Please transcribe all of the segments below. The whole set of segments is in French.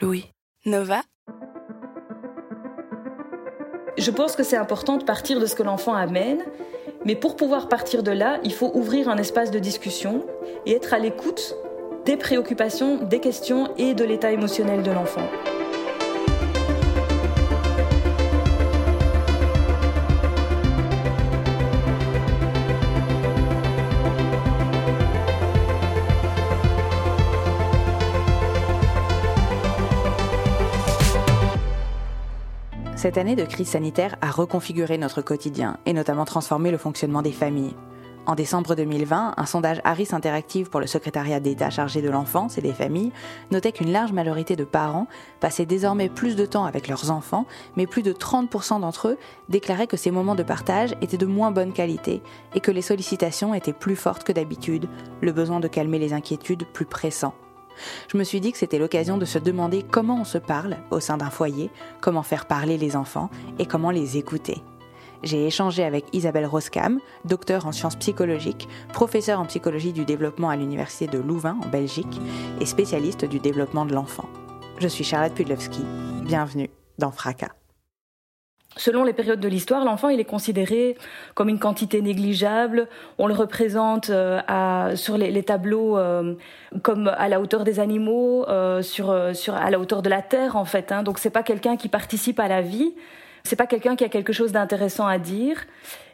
Louis. Nova? Je pense que c'est important de partir de ce que l'enfant amène, mais pour pouvoir partir de là, il faut ouvrir un espace de discussion et être à l'écoute des préoccupations, des questions et de l'état émotionnel de l'enfant. Cette année de crise sanitaire a reconfiguré notre quotidien et notamment transformé le fonctionnement des familles. En décembre 2020, un sondage Harris Interactive pour le secrétariat d'État chargé de l'enfance et des familles notait qu'une large majorité de parents passaient désormais plus de temps avec leurs enfants, mais plus de 30% d'entre eux déclaraient que ces moments de partage étaient de moins bonne qualité et que les sollicitations étaient plus fortes que d'habitude, le besoin de calmer les inquiétudes plus pressant. Je me suis dit que c'était l'occasion de se demander comment on se parle au sein d'un foyer, comment faire parler les enfants et comment les écouter. J'ai échangé avec Isabelle Roskam, docteur en sciences psychologiques, professeure en psychologie du développement à l'université de Louvain en Belgique et spécialiste du développement de l'enfant. Je suis Charlotte Pudlowski. Bienvenue dans Fracas. Selon les périodes de l'histoire, l'enfant il est considéré comme une quantité négligeable. On le représente euh, à, sur les, tableaux euh, comme à la hauteur des animaux, euh, sur, sur à la hauteur de la terre en fait. Hein. Donc c'est pas quelqu'un qui participe à la vie. C'est pas quelqu'un qui a quelque chose d'intéressant à dire.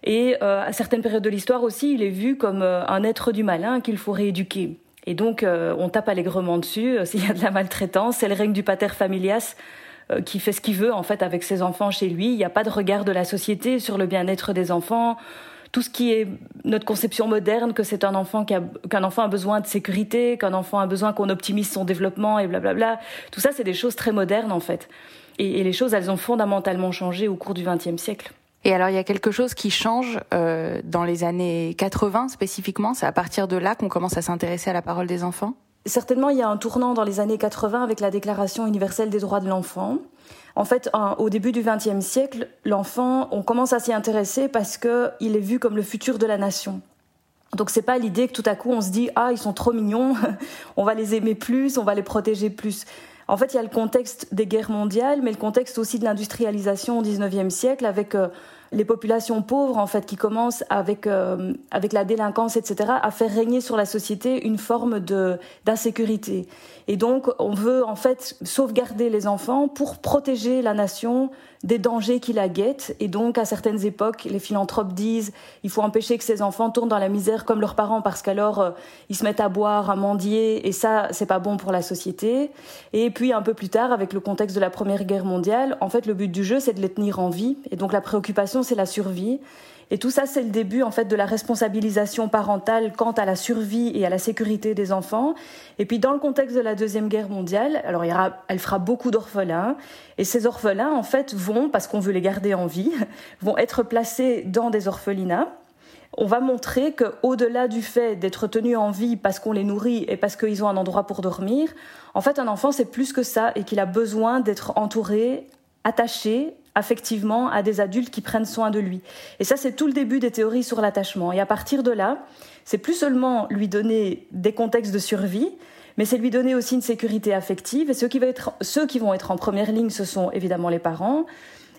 Et à certaines périodes de l'histoire aussi, il est vu comme un être du malin qu'il faut rééduquer. Et donc on tape allègrement dessus s'il y a de la maltraitance. C'est le règne du pater familias qui fait ce qu'il veut en fait avec ses enfants chez lui. Il n'y a pas de regard de la société sur le bien-être des enfants. Tout ce qui est notre conception moderne, que c'est un enfant qu'un enfant a besoin de sécurité, qu'un enfant a besoin qu'on optimise son développement et blablabla. Tout ça, c'est des choses très modernes en fait. Et, et, les choses, elles ont fondamentalement changé au cours du XXe siècle. Et alors, il y a quelque chose qui change euh, dans les années 80 spécifiquement? C'est à partir de là qu'on commence à s'intéresser à la parole des enfants? Certainement, il y a un tournant dans les années 80 avec la Déclaration universelle des droits de l'enfant. En fait, au début du XXe siècle, l'enfant, on commence à s'y intéresser parce qu'il est vu comme le futur de la nation. Donc c'est pas l'idée que tout à coup on se dit ah ils sont trop mignons, on va les aimer plus, on va les protéger plus. En fait, il y a le contexte des guerres mondiales, mais le contexte aussi de l'industrialisation au XIXe siècle avec euh, les populations pauvres en fait qui commencent avec euh, avec la délinquance etc à faire régner sur la société une forme d'insécurité. Et donc on veut en fait sauvegarder les enfants pour protéger la nation des dangers qui la guettent. Et donc à certaines époques les philanthropes disent il faut empêcher que ces enfants tournent dans la misère comme leurs parents parce qu'alors euh, ils se mettent à boire à mendier et ça c'est pas bon pour la société. Et puis un peu plus tard avec le contexte de la première guerre mondiale en fait le but du jeu c'est de les tenir en vie. Et donc la préoccupation c'est la survie. Et tout ça, c'est le début en fait de la responsabilisation parentale quant à la survie et à la sécurité des enfants. Et puis dans le contexte de la deuxième guerre mondiale, alors elle fera beaucoup d'orphelins. Et ces orphelins, en fait, vont, parce qu'on veut les garder en vie, vont être placés dans des orphelinats. On va montrer qu'au-delà du fait d'être tenus en vie parce qu'on les nourrit et parce qu'ils ont un endroit pour dormir, en fait, un enfant, c'est plus que ça et qu'il a besoin d'être entouré, attaché, affectivement à des adultes qui prennent soin de lui. Et ça, c'est tout le début des théories sur l'attachement. Et à partir de là, c'est plus seulement lui donner des contextes de survie, mais c'est lui donner aussi une sécurité affective. Et ceux qui, vont être, ceux qui vont être en première ligne, ce sont évidemment les parents,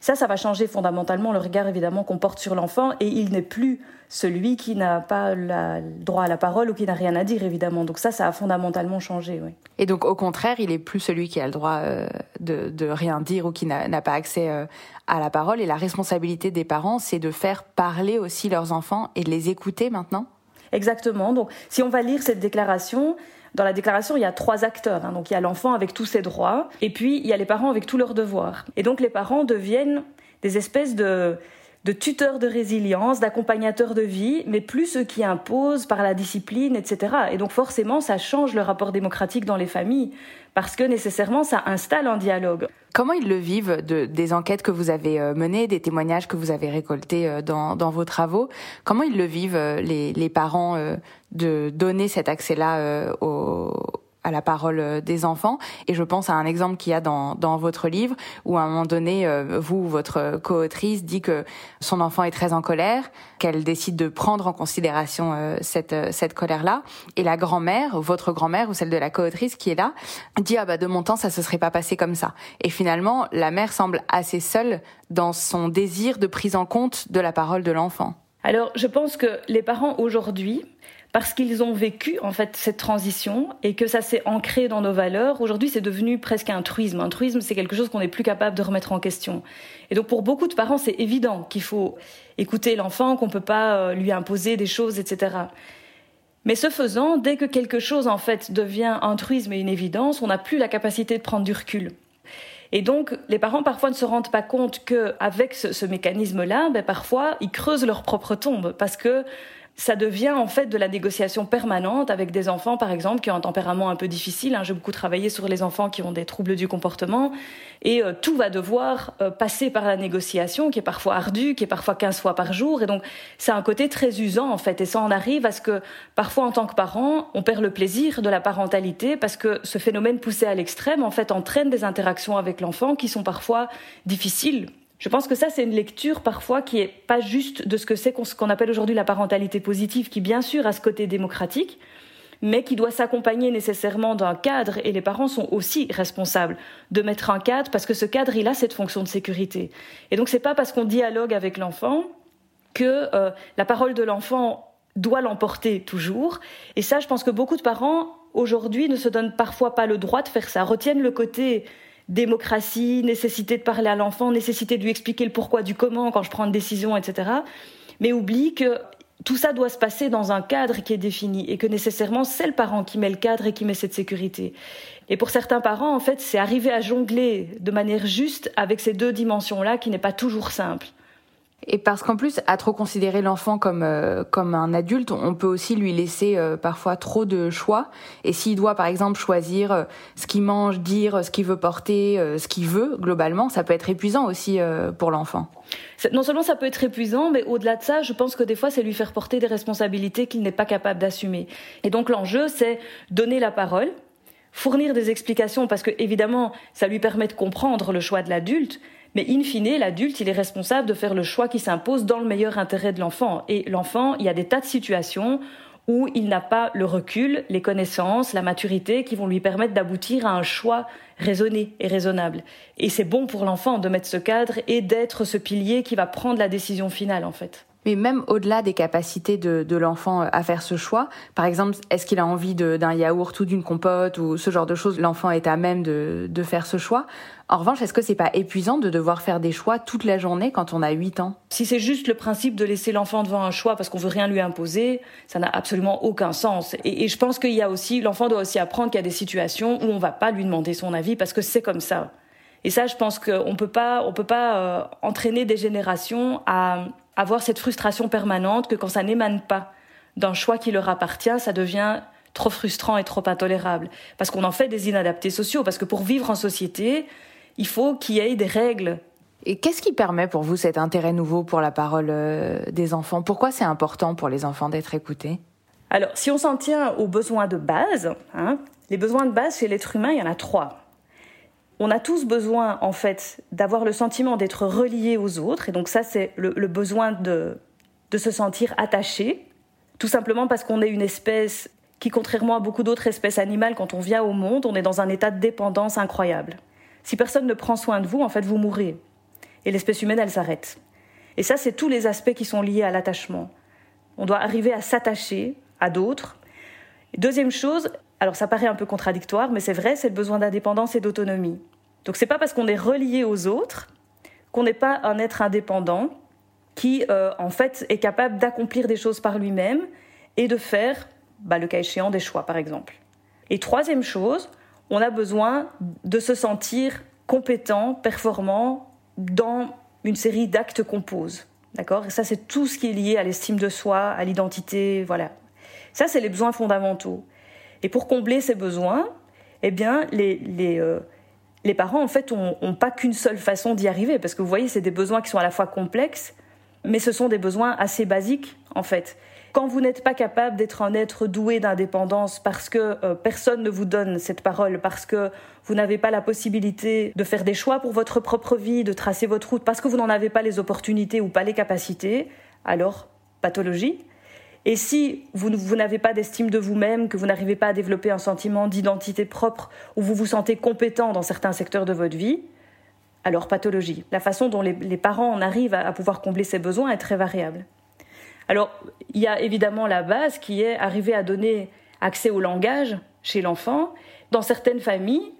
ça, ça va changer fondamentalement le regard évidemment qu'on porte sur l'enfant et il n'est plus celui qui n'a pas le droit à la parole ou qui n'a rien à dire évidemment. Donc ça, ça a fondamentalement changé. Oui. Et donc au contraire, il est plus celui qui a le droit euh, de, de, rien dire ou qui n'a pas accès euh, à la parole. Et la responsabilité des parents, c'est de faire parler aussi leurs enfants et de les écouter maintenant? Exactement. Donc si on va lire cette déclaration, dans la déclaration, il y a trois acteurs. Hein. Donc il y a l'enfant avec tous ses droits, et puis il y a les parents avec tous leurs devoirs. Et donc les parents deviennent des espèces de de tuteurs de résilience, d'accompagnateurs de vie, mais plus ceux qui imposent par la discipline, etc. Et donc forcément, ça change le rapport démocratique dans les familles, parce que nécessairement, ça installe un dialogue. Comment ils le vivent de, des enquêtes que vous avez euh, menées, des témoignages que vous avez récoltés euh, dans, dans vos travaux? Comment ils le vivent, euh, les, les parents, de donner cet accès-là aux à la parole euh, des enfants. Et je pense à un exemple qu'il y a dans, dans votre livre où à un moment donné, euh, vous, votre co-autrice, dit que son enfant est très en colère, qu'elle décide de prendre en considération euh, cette, cette colère-là. Et la grand-mère, votre grand-mère ou celle de la co-autrice qui est là, dit ah bah de mon temps ça se serait pas passé comme ça. Et finalement, la mère semble assez seule dans son désir de prise en compte de la parole de l'enfant. Alors, je pense que les parents aujourd'hui parce qu'ils ont vécu en fait cette transition et que ça s'est ancré dans nos valeurs. Aujourd'hui, c'est devenu presque un truisme. Un truisme, c'est quelque chose qu'on n'est plus capable de remettre en question. Et donc, pour beaucoup de parents, c'est évident qu'il faut écouter l'enfant, qu'on peut pas euh, lui imposer des choses, etc. Mais ce faisant, dès que quelque chose en fait devient un truisme et une évidence, on n'a plus la capacité de prendre du recul. Et donc, les parents parfois ne se rendent pas compte qu'avec ce, ce mécanisme-là, ben, parfois, ils creusent leur propre tombe parce que ça devient en fait de la négociation permanente avec des enfants, par exemple, qui ont un tempérament un peu difficile. Hein. J'ai beaucoup travaillé sur les enfants qui ont des troubles du comportement. Et euh, tout va devoir euh, passer par la négociation, qui est parfois ardue, qui est parfois 15 fois par jour. Et donc, c'est un côté très usant, en fait. Et ça en arrive à ce que, parfois, en tant que parent, on perd le plaisir de la parentalité parce que ce phénomène poussé à l'extrême, en fait, entraîne des interactions avec l'enfant qui sont parfois difficiles je pense que ça, c'est une lecture parfois qui est pas juste de ce que c'est ce qu'on appelle aujourd'hui la parentalité positive, qui bien sûr a ce côté démocratique, mais qui doit s'accompagner nécessairement d'un cadre, et les parents sont aussi responsables de mettre un cadre, parce que ce cadre, il a cette fonction de sécurité. Et donc, c'est pas parce qu'on dialogue avec l'enfant que euh, la parole de l'enfant doit l'emporter toujours. Et ça, je pense que beaucoup de parents, aujourd'hui, ne se donnent parfois pas le droit de faire ça, retiennent le côté démocratie, nécessité de parler à l'enfant, nécessité de lui expliquer le pourquoi du comment quand je prends une décision, etc. Mais oublie que tout ça doit se passer dans un cadre qui est défini et que nécessairement c'est le parent qui met le cadre et qui met cette sécurité. Et pour certains parents, en fait, c'est arriver à jongler de manière juste avec ces deux dimensions-là qui n'est pas toujours simple. Et parce qu'en plus, à trop considérer l'enfant comme euh, comme un adulte, on peut aussi lui laisser euh, parfois trop de choix. Et s'il doit, par exemple, choisir euh, ce qu'il mange, dire ce qu'il veut porter, ce qu'il veut, globalement, ça peut être épuisant aussi pour l'enfant. Non seulement ça peut être épuisant, mais au-delà de ça, je pense que des fois, c'est lui faire porter des responsabilités qu'il n'est pas capable d'assumer. Et donc l'enjeu, c'est donner la parole, fournir des explications, parce que évidemment, ça lui permet de comprendre le choix de l'adulte, mais in fine, l'adulte, il est responsable de faire le choix qui s'impose dans le meilleur intérêt de l'enfant. Et l'enfant, il y a des tas de situations où il n'a pas le recul, les connaissances, la maturité qui vont lui permettre d'aboutir à un choix raisonné et raisonnable. Et c'est bon pour l'enfant de mettre ce cadre et d'être ce pilier qui va prendre la décision finale, en fait. Mais même au-delà des capacités de, de l'enfant à faire ce choix, par exemple, est-ce qu'il a envie d'un yaourt ou d'une compote ou ce genre de choses, l'enfant est à même de, de faire ce choix. En revanche, est-ce que c'est pas épuisant de devoir faire des choix toute la journée quand on a 8 ans? Si c'est juste le principe de laisser l'enfant devant un choix parce qu'on veut rien lui imposer, ça n'a absolument aucun sens. Et, et je pense qu'il y a aussi, l'enfant doit aussi apprendre qu'il y a des situations où on va pas lui demander son avis parce que c'est comme ça. Et ça, je pense qu'on peut pas, on peut pas euh, entraîner des générations à avoir cette frustration permanente que quand ça n'émane pas d'un choix qui leur appartient, ça devient trop frustrant et trop intolérable. Parce qu'on en fait des inadaptés sociaux. Parce que pour vivre en société, il faut qu'il y ait des règles. Et qu'est-ce qui permet pour vous cet intérêt nouveau pour la parole euh, des enfants? Pourquoi c'est important pour les enfants d'être écoutés? Alors, si on s'en tient aux besoins de base, hein, les besoins de base chez l'être humain, il y en a trois. On a tous besoin, en fait, d'avoir le sentiment d'être relié aux autres. Et donc ça, c'est le, besoin de, de se sentir attaché, tout simplement parce qu'on est une espèce qui, contrairement à beaucoup d'autres espèces animales, quand on vient au monde, on est dans un état de dépendance incroyable. Si personne ne prend soin de vous, en fait, vous mourrez. Et l'espèce humaine, elle s'arrête. Et ça, c'est tous les aspects qui sont liés à l'attachement. On doit arriver à s'attacher à d'autres. Deuxième chose, alors ça paraît un peu contradictoire, mais c'est vrai, c'est le besoin d'indépendance et d'autonomie. Donc c'est pas parce qu'on est relié aux autres qu'on n'est pas un être indépendant qui, euh, en fait, est capable d'accomplir des choses par lui-même et de faire, bah, le cas échéant, des choix, par exemple. Et troisième chose, on a besoin de se sentir compétent, performant dans une série d'actes qu'on pose. D'accord? Et ça, c'est tout ce qui est lié à l'estime de soi, à l'identité, voilà. Ça, c'est les besoins fondamentaux. Et pour combler ces besoins, eh bien, les, les, euh, les parents, en fait, n'ont pas qu'une seule façon d'y arriver. Parce que vous voyez, c'est des besoins qui sont à la fois complexes, mais ce sont des besoins assez basiques, en fait. Quand vous n'êtes pas capable d'être un être doué d'indépendance parce que euh, personne ne vous donne cette parole, parce que vous n'avez pas la possibilité de faire des choix pour votre propre vie, de tracer votre route, parce que vous n'en avez pas les opportunités ou pas les capacités, alors pathologie. Et si vous, n'avez pas d'estime de vous-même, que vous n'arrivez pas à développer un sentiment d'identité propre, ou vous vous sentez compétent dans certains secteurs de votre vie, alors pathologie. La façon dont les, parents en arrivent à pouvoir combler ces besoins est très variable. Alors, il y a évidemment la base qui est arriver à donner accès au langage chez l'enfant. Dans certaines familles,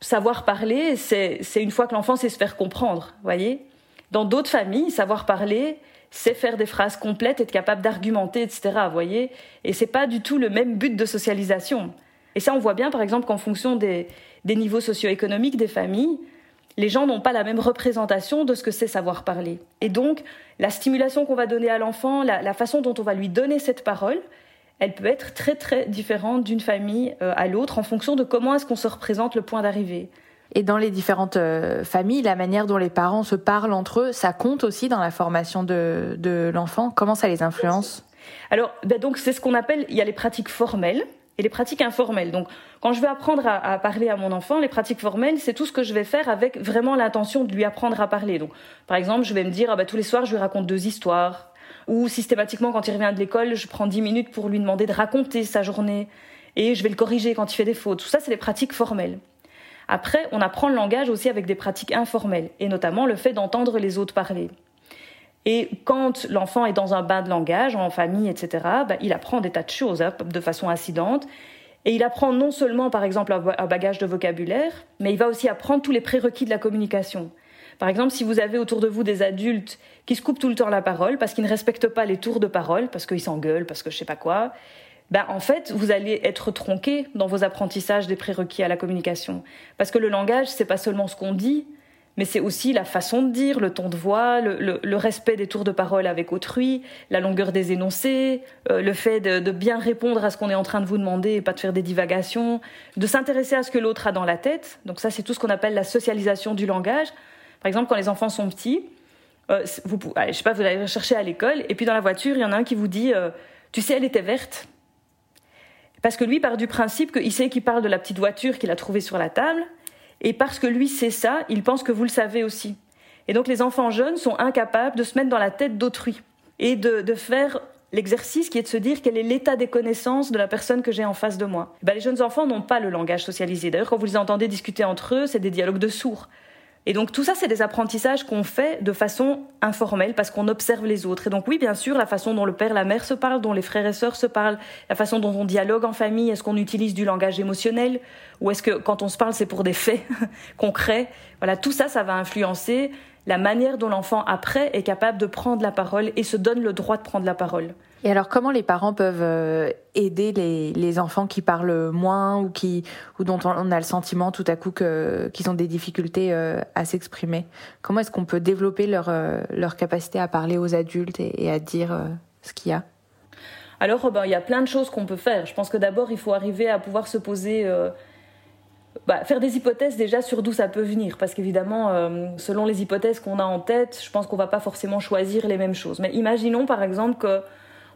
savoir parler, c'est une fois que l'enfant sait se faire comprendre, voyez. Dans d'autres familles, savoir parler, c'est faire des phrases complètes, être capable d'argumenter, etc. voyez. Et c'est pas du tout le même but de socialisation. Et ça, on voit bien, par exemple, qu'en fonction des niveaux socio-économiques des familles, les gens n'ont pas la même représentation de ce que c'est savoir parler. Et donc, la stimulation qu'on va donner à l'enfant, la, façon dont on va lui donner cette parole, elle peut être très très différente d'une famille euh, à l'autre en fonction de comment est-ce qu'on se représente le point d'arrivée. Et dans les différentes euh, familles, la manière dont les parents se parlent entre eux, ça compte aussi dans la formation de, l'enfant. Comment ça les influence? Alors, ben donc c'est ce qu'on appelle, il y a les pratiques formelles et les pratiques informelles. Donc, quand je vais apprendre à, parler à mon enfant, les pratiques formelles, c'est tout ce que je vais faire avec vraiment l'intention de lui apprendre à parler. Donc, par exemple, je vais me dire, ah bah, tous les soirs, je lui raconte deux histoires. Ou systématiquement, quand il revient de l'école, je prends dix minutes pour lui demander de raconter sa journée. Et je vais le corriger quand il fait des fautes. Tout ça, c'est les pratiques formelles. Après, on apprend le langage aussi avec des pratiques informelles, et notamment le fait d'entendre les autres parler. Et quand l'enfant est dans un bain de langage, en famille, etc., bah, il apprend des tas de choses hein, de façon incidente. Et il apprend non seulement, par exemple, un bagage de vocabulaire, mais il va aussi apprendre tous les prérequis de la communication. Par exemple, si vous avez autour de vous des adultes qui se coupent tout le temps la parole parce qu'ils ne respectent pas les tours de parole, parce qu'ils s'engueulent, parce que je sais pas quoi, ben en fait, vous allez être tronqué dans vos apprentissages des prérequis à la communication. Parce que le langage, c'est pas seulement ce qu'on dit, mais c'est aussi la façon de dire, le ton de voix, le, respect des tours de parole avec autrui, la longueur des énoncés, euh, le fait de, bien répondre à ce qu'on est en train de vous demander et pas de faire des divagations, de s'intéresser à ce que l'autre a dans la tête. Donc ça, c'est tout ce qu'on appelle la socialisation du langage. Par exemple, quand les enfants sont petits, euh, vous, allez, je sais pas, vous allez chercher à l'école et puis dans la voiture, il y en a un qui vous dit, euh, tu sais, elle était verte. Parce que lui part du principe qu'il sait qu'il parle de la petite voiture qu'il a trouvée sur la table et parce que lui sait ça, il pense que vous le savez aussi. Et donc les enfants jeunes sont incapables de se mettre dans la tête d'autrui et de, faire l'exercice qui est de se dire quel est l'état des connaissances de la personne que j'ai en face de moi. Ben, les jeunes enfants n'ont pas le langage socialisé. D'ailleurs, quand vous les entendez discuter entre eux, c'est des dialogues de sourds. Et donc tout ça, c'est des apprentissages qu'on fait de façon informelle parce qu'on observe les autres. Et donc oui, bien sûr, la façon dont le père, la mère se parlent, dont les frères et sœurs se parlent, la façon dont on dialogue en famille, est-ce qu'on utilise du langage émotionnel ou est-ce que quand on se parle, c'est pour des faits concrets? Voilà, tout ça, ça va influencer la manière dont l'enfant après est capable de prendre la parole et se donne le droit de prendre la parole. Et alors, comment les parents peuvent euh, aider les, enfants qui parlent moins ou qui ou dont on a le sentiment tout à coup qu'ils ont des difficultés euh, à s'exprimer? Comment est-ce qu'on peut développer leur euh, leur capacité à parler aux adultes et, à dire ce qu'il y a? Alors, ben, il y a plein de choses qu'on peut faire. Je pense que d'abord, il faut arriver à pouvoir se poser bah, faire des hypothèses déjà sur d'où ça peut venir, parce qu'évidemment, selon les hypothèses qu'on a en tête, je pense qu'on va pas forcément choisir les mêmes choses. Mais imaginons par exemple que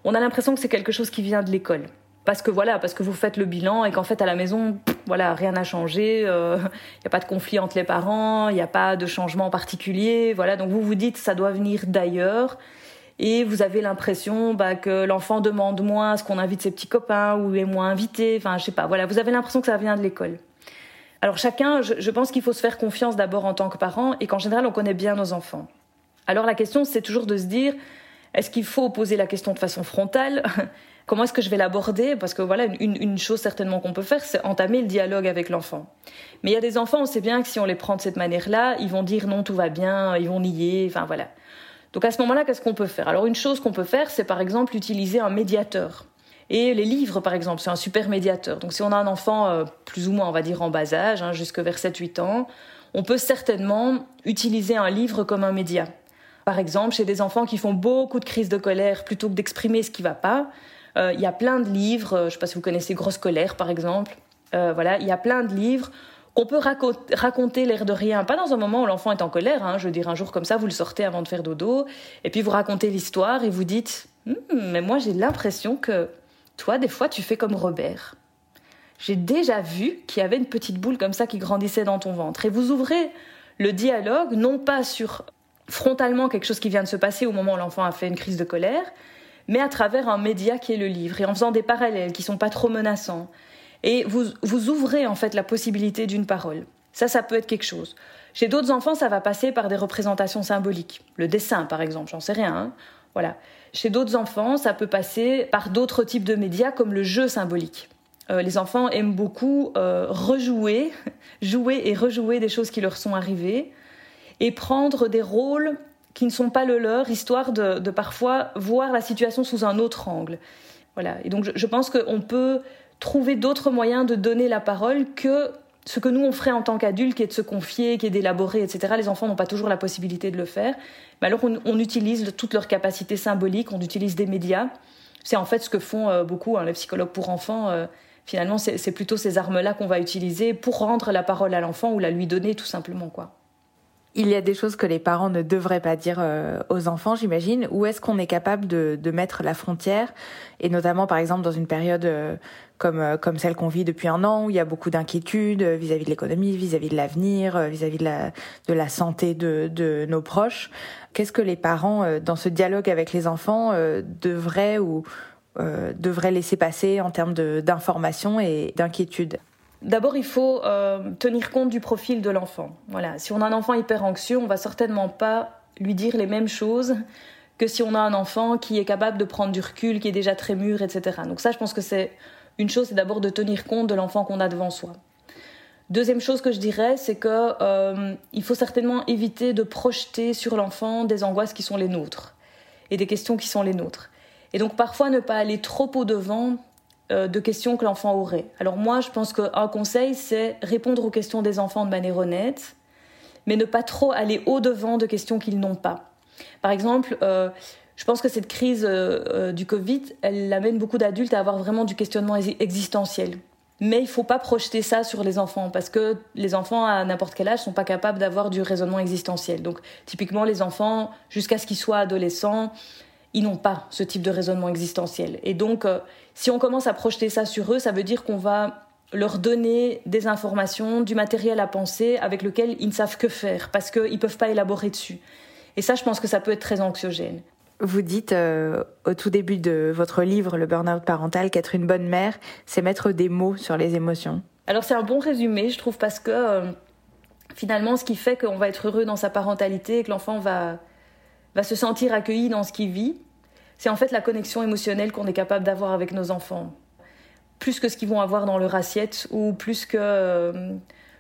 on a l'impression que c'est quelque chose qui vient de l'école. Parce que voilà, parce que vous faites le bilan et qu'en fait à la maison, voilà, rien n'a changé, il euh, n'y a pas de conflit entre les parents, il n'y a pas de changement particulier, voilà. Donc vous vous dites ça doit venir d'ailleurs et vous avez l'impression bah, que l'enfant demande moins ce qu'on invite ses petits copains ou est moins invité, enfin je sais pas, voilà, vous avez l'impression que ça vient de l'école. Alors chacun, je, je pense qu'il faut se faire confiance d'abord en tant que parent et qu'en général on connaît bien nos enfants. Alors la question c'est toujours de se dire est-ce qu'il faut poser la question de façon frontale? Comment est-ce que je vais l'aborder? Parce que voilà, une, chose certainement qu'on peut faire, c'est entamer le dialogue avec l'enfant. Mais il y a des enfants, on sait bien que si on les prend de cette manière-là, ils vont dire non, tout va bien, ils vont nier, enfin voilà. Donc à ce moment-là, qu'est-ce qu'on peut faire? Alors une chose qu'on peut faire, c'est par exemple utiliser un médiateur. Et les livres, par exemple, c'est un super médiateur. Donc si on a un enfant euh, plus ou moins, on va dire, en bas âge, hein, jusque vers 7-8 ans, on peut certainement utiliser un livre comme un média. Par exemple, chez des enfants qui font beaucoup de crises de colère, plutôt que d'exprimer ce qui va pas, euh, il y a plein de livres, euh, je ne sais pas si vous connaissez Grosse colère par exemple, euh, voilà, il y a plein de livres qu'on peut raconter l'air de rien, pas dans un moment où l'enfant est en colère, hein, je veux dire un jour comme ça, vous le sortez avant de faire dodo, et puis vous racontez l'histoire et vous dites, hmm, mais moi j'ai l'impression que toi des fois tu fais comme Robert. J'ai déjà vu qu'il y avait une petite boule comme ça qui grandissait dans ton ventre. Et vous ouvrez le dialogue, non pas sur frontalement quelque chose qui vient de se passer au moment où l'enfant a fait une crise de colère, mais à travers un média qui est le livre, et en faisant des parallèles qui sont pas trop menaçants. Et vous, vous ouvrez en fait la possibilité d'une parole. Ça, ça peut être quelque chose. Chez d'autres enfants, ça va passer par des représentations symboliques. Le dessin, par exemple, j'en sais rien. Hein. voilà. Chez d'autres enfants, ça peut passer par d'autres types de médias comme le jeu symbolique. Euh, les enfants aiment beaucoup euh, rejouer, jouer et rejouer des choses qui leur sont arrivées et prendre des rôles qui ne sont pas le leur, histoire de, parfois voir la situation sous un autre angle. Voilà. Et donc je, pense qu'on peut trouver d'autres moyens de donner la parole que ce que nous on ferait en tant qu'adultes, qui est de se confier, qui est d'élaborer, etc. Les enfants n'ont pas toujours la possibilité de le faire. Mais alors on, utilise toutes leurs capacités symboliques, on utilise des médias. C'est en fait ce que font euh, beaucoup hein, les psychologues pour enfants. Euh, finalement, c'est plutôt ces armes-là qu'on va utiliser pour rendre la parole à l'enfant ou la lui donner tout simplement, quoi il y a des choses que les parents ne devraient pas dire euh, aux enfants, j'imagine. Où est-ce qu'on est capable de, mettre la frontière? Et notamment, par exemple, dans une période euh, comme, euh, comme celle qu'on vit depuis un an, où il y a beaucoup d'inquiétudes vis-à-vis de l'économie, vis-à-vis de l'avenir, vis-à-vis de la, de la santé de, de nos proches. Qu'est-ce que les parents, dans ce dialogue avec les enfants, devraient ou devraient laisser passer en termes d'information et d'inquiétude D'abord, il faut euh, tenir compte du profil de l'enfant. Voilà. Si on a un enfant hyper anxieux, on va certainement pas lui dire les mêmes choses que si on a un enfant qui est capable de prendre du recul, qui est déjà très mûr, etc. Donc ça, je pense que c'est une chose, c'est d'abord de tenir compte de l'enfant qu'on a devant soi. Deuxième chose que je dirais, c'est que euh, il faut certainement éviter de projeter sur l'enfant des angoisses qui sont les nôtres et des questions qui sont les nôtres. Et donc parfois ne pas aller trop au devant de questions que l'enfant aurait. Alors moi, je pense qu'un conseil, c'est répondre aux questions des enfants de manière honnête, mais ne pas trop aller au-devant de questions qu'ils n'ont pas. Par exemple, euh, je pense que cette crise euh, du Covid, elle amène beaucoup d'adultes à avoir vraiment du questionnement existentiel. Mais il ne faut pas projeter ça sur les enfants parce que les enfants à n'importe quel âge sont pas capables d'avoir du raisonnement existentiel. Donc typiquement les enfants jusqu'à ce qu'ils soient adolescents, ils n'ont pas ce type de raisonnement existentiel. Et donc, euh, si on commence à projeter ça sur eux, ça veut dire qu'on va leur donner des informations, du matériel à penser avec lequel ils ne savent que faire, parce qu'ils ne peuvent pas élaborer dessus. Et ça, je pense que ça peut être très anxiogène. Vous dites euh, au tout début de votre livre, Le Burnout parental, qu'être une bonne mère, c'est mettre des mots sur les émotions. Alors c'est un bon résumé, je trouve, parce que euh, finalement, ce qui fait qu'on va être heureux dans sa parentalité et que l'enfant va, va se sentir accueilli dans ce qu'il vit, c'est en fait la connexion émotionnelle qu'on est capable d'avoir avec nos enfants. Plus que ce qu'ils vont avoir dans leur assiette ou plus que, euh,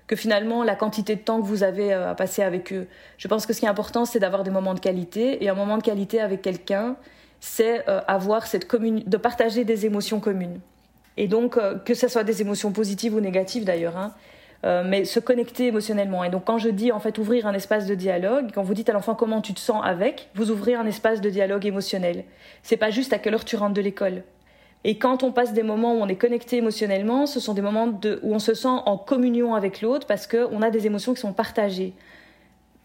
que finalement la quantité de temps que vous avez euh, à passer avec eux. Je pense que ce qui est important, c'est d'avoir des moments de qualité. Et un moment de qualité avec quelqu'un, c'est euh, avoir cette de partager des émotions communes. Et donc, que ce soit des émotions positives ou négatives d'ailleurs, hein, euh, mais se connecter émotionnellement. Et donc quand je dis en fait ouvrir un espace de dialogue, quand vous dites à l'enfant comment tu te sens avec, vous ouvrez un espace de dialogue émotionnel. C'est pas juste à quelle heure tu rentres de l'école. Et quand on passe des moments où on est connecté émotionnellement, ce sont des moments où on se sent en communion avec l'autre parce qu'on a des émotions qui sont partagées.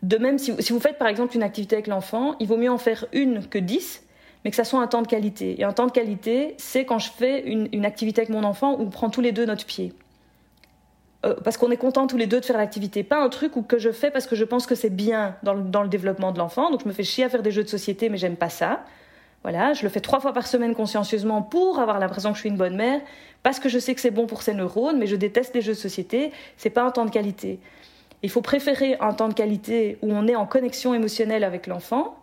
De même, si vous, faites par exemple une activité avec l'enfant, il vaut mieux en faire une que dix, mais que ça soit un temps de qualité. Et un temps de qualité, c'est quand je fais une, une activité avec mon enfant où on prend tous les deux notre pied. Euh, parce qu'on est content tous les deux de faire l'activité, pas un truc ou que je fais parce que je pense que c'est bien dans le, développement de l'enfant. Donc je me fais chier à faire des jeux de société, mais j'aime pas ça. Voilà, je le fais trois fois par semaine consciencieusement pour avoir l'impression que je suis une bonne mère, parce que je sais que c'est bon pour ses neurones, mais je déteste les jeux de société. C'est pas un temps de qualité. Il faut préférer un temps de qualité où on est en connexion émotionnelle avec l'enfant,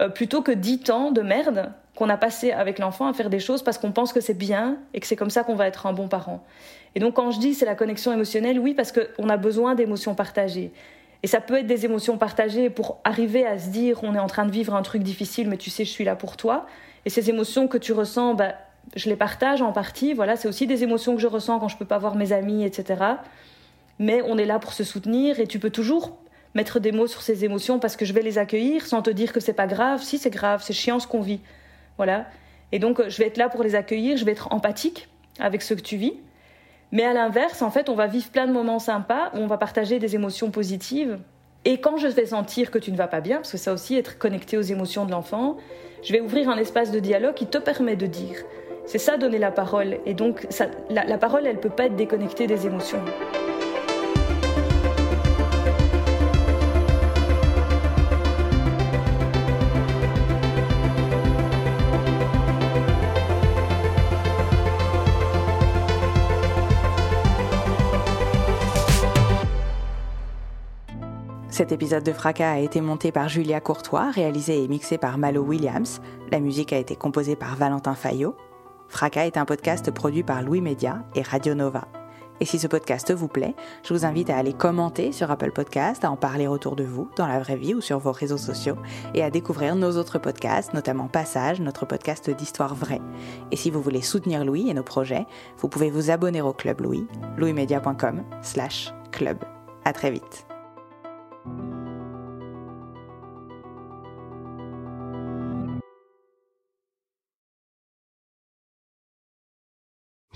euh, plutôt que dix temps de merde qu'on a passé avec l'enfant à faire des choses parce qu'on pense que c'est bien et que c'est comme ça qu'on va être un bon parent. Et donc quand je dis c'est la connexion émotionnelle, oui, parce qu'on a besoin d'émotions partagées. Et ça peut être des émotions partagées pour arriver à se dire on est en train de vivre un truc difficile, mais tu sais, je suis là pour toi. Et ces émotions que tu ressens, bah, je les partage en partie. Voilà, c'est aussi des émotions que je ressens quand je peux pas voir mes amis, etc. Mais on est là pour se soutenir et tu peux toujours mettre des mots sur ces émotions parce que je vais les accueillir sans te dire que c'est pas grave. Si c'est grave, c'est chiant ce qu'on vit. Voilà. Et donc je vais être là pour les accueillir, je vais être empathique avec ce que tu vis. Mais à l'inverse, en fait, on va vivre plein de moments sympas où on va partager des émotions positives. Et quand je vais sentir que tu ne vas pas bien, parce que ça aussi, être connecté aux émotions de l'enfant, je vais ouvrir un espace de dialogue qui te permet de dire. C'est ça donner la parole. Et donc, la, la parole, elle ne peut pas être déconnectée des émotions. Cet épisode de Fracas a été monté par Julia Courtois, réalisé et mixé par Malo Williams. La musique a été composée par Valentin Fayot. Fracas est un podcast produit par Louis Média et Radio Nova. Et si ce podcast vous plaît, je vous invite à aller commenter sur Apple Podcast, à en parler autour de vous, dans la vraie vie ou sur vos réseaux sociaux, et à découvrir nos autres podcasts, notamment Passage, notre podcast d'histoire vraie. Et si vous voulez soutenir Louis et nos projets, vous pouvez vous abonner au Club Louis, louismedia.com slash club. À très vite.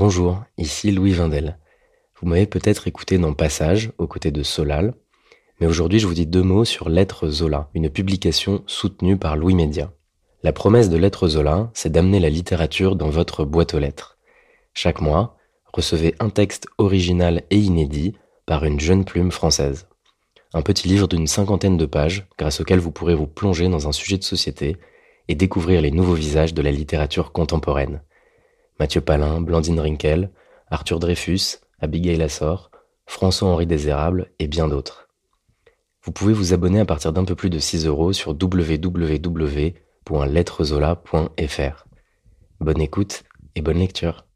Bonjour, ici Louis Vindel. Vous m'avez peut-être écouté dans Passage, aux côtés de Solal, mais aujourd'hui je vous dis deux mots sur Lettre Zola, une publication soutenue par Louis Média. La promesse de Lettre Zola, c'est d'amener la littérature dans votre boîte aux lettres. Chaque mois, recevez un texte original et inédit par une jeune plume française. Un petit livre d'une cinquantaine de pages, grâce auquel vous pourrez vous plonger dans un sujet de société et découvrir les nouveaux visages de la littérature contemporaine. Mathieu Palin, Blandine Rinkel, Arthur Dreyfus, Abigail Assor, François-Henri Désérable et bien d'autres. Vous pouvez vous abonner à partir d'un peu plus de 6 euros sur www.lettrezola.fr. Bonne écoute et bonne lecture.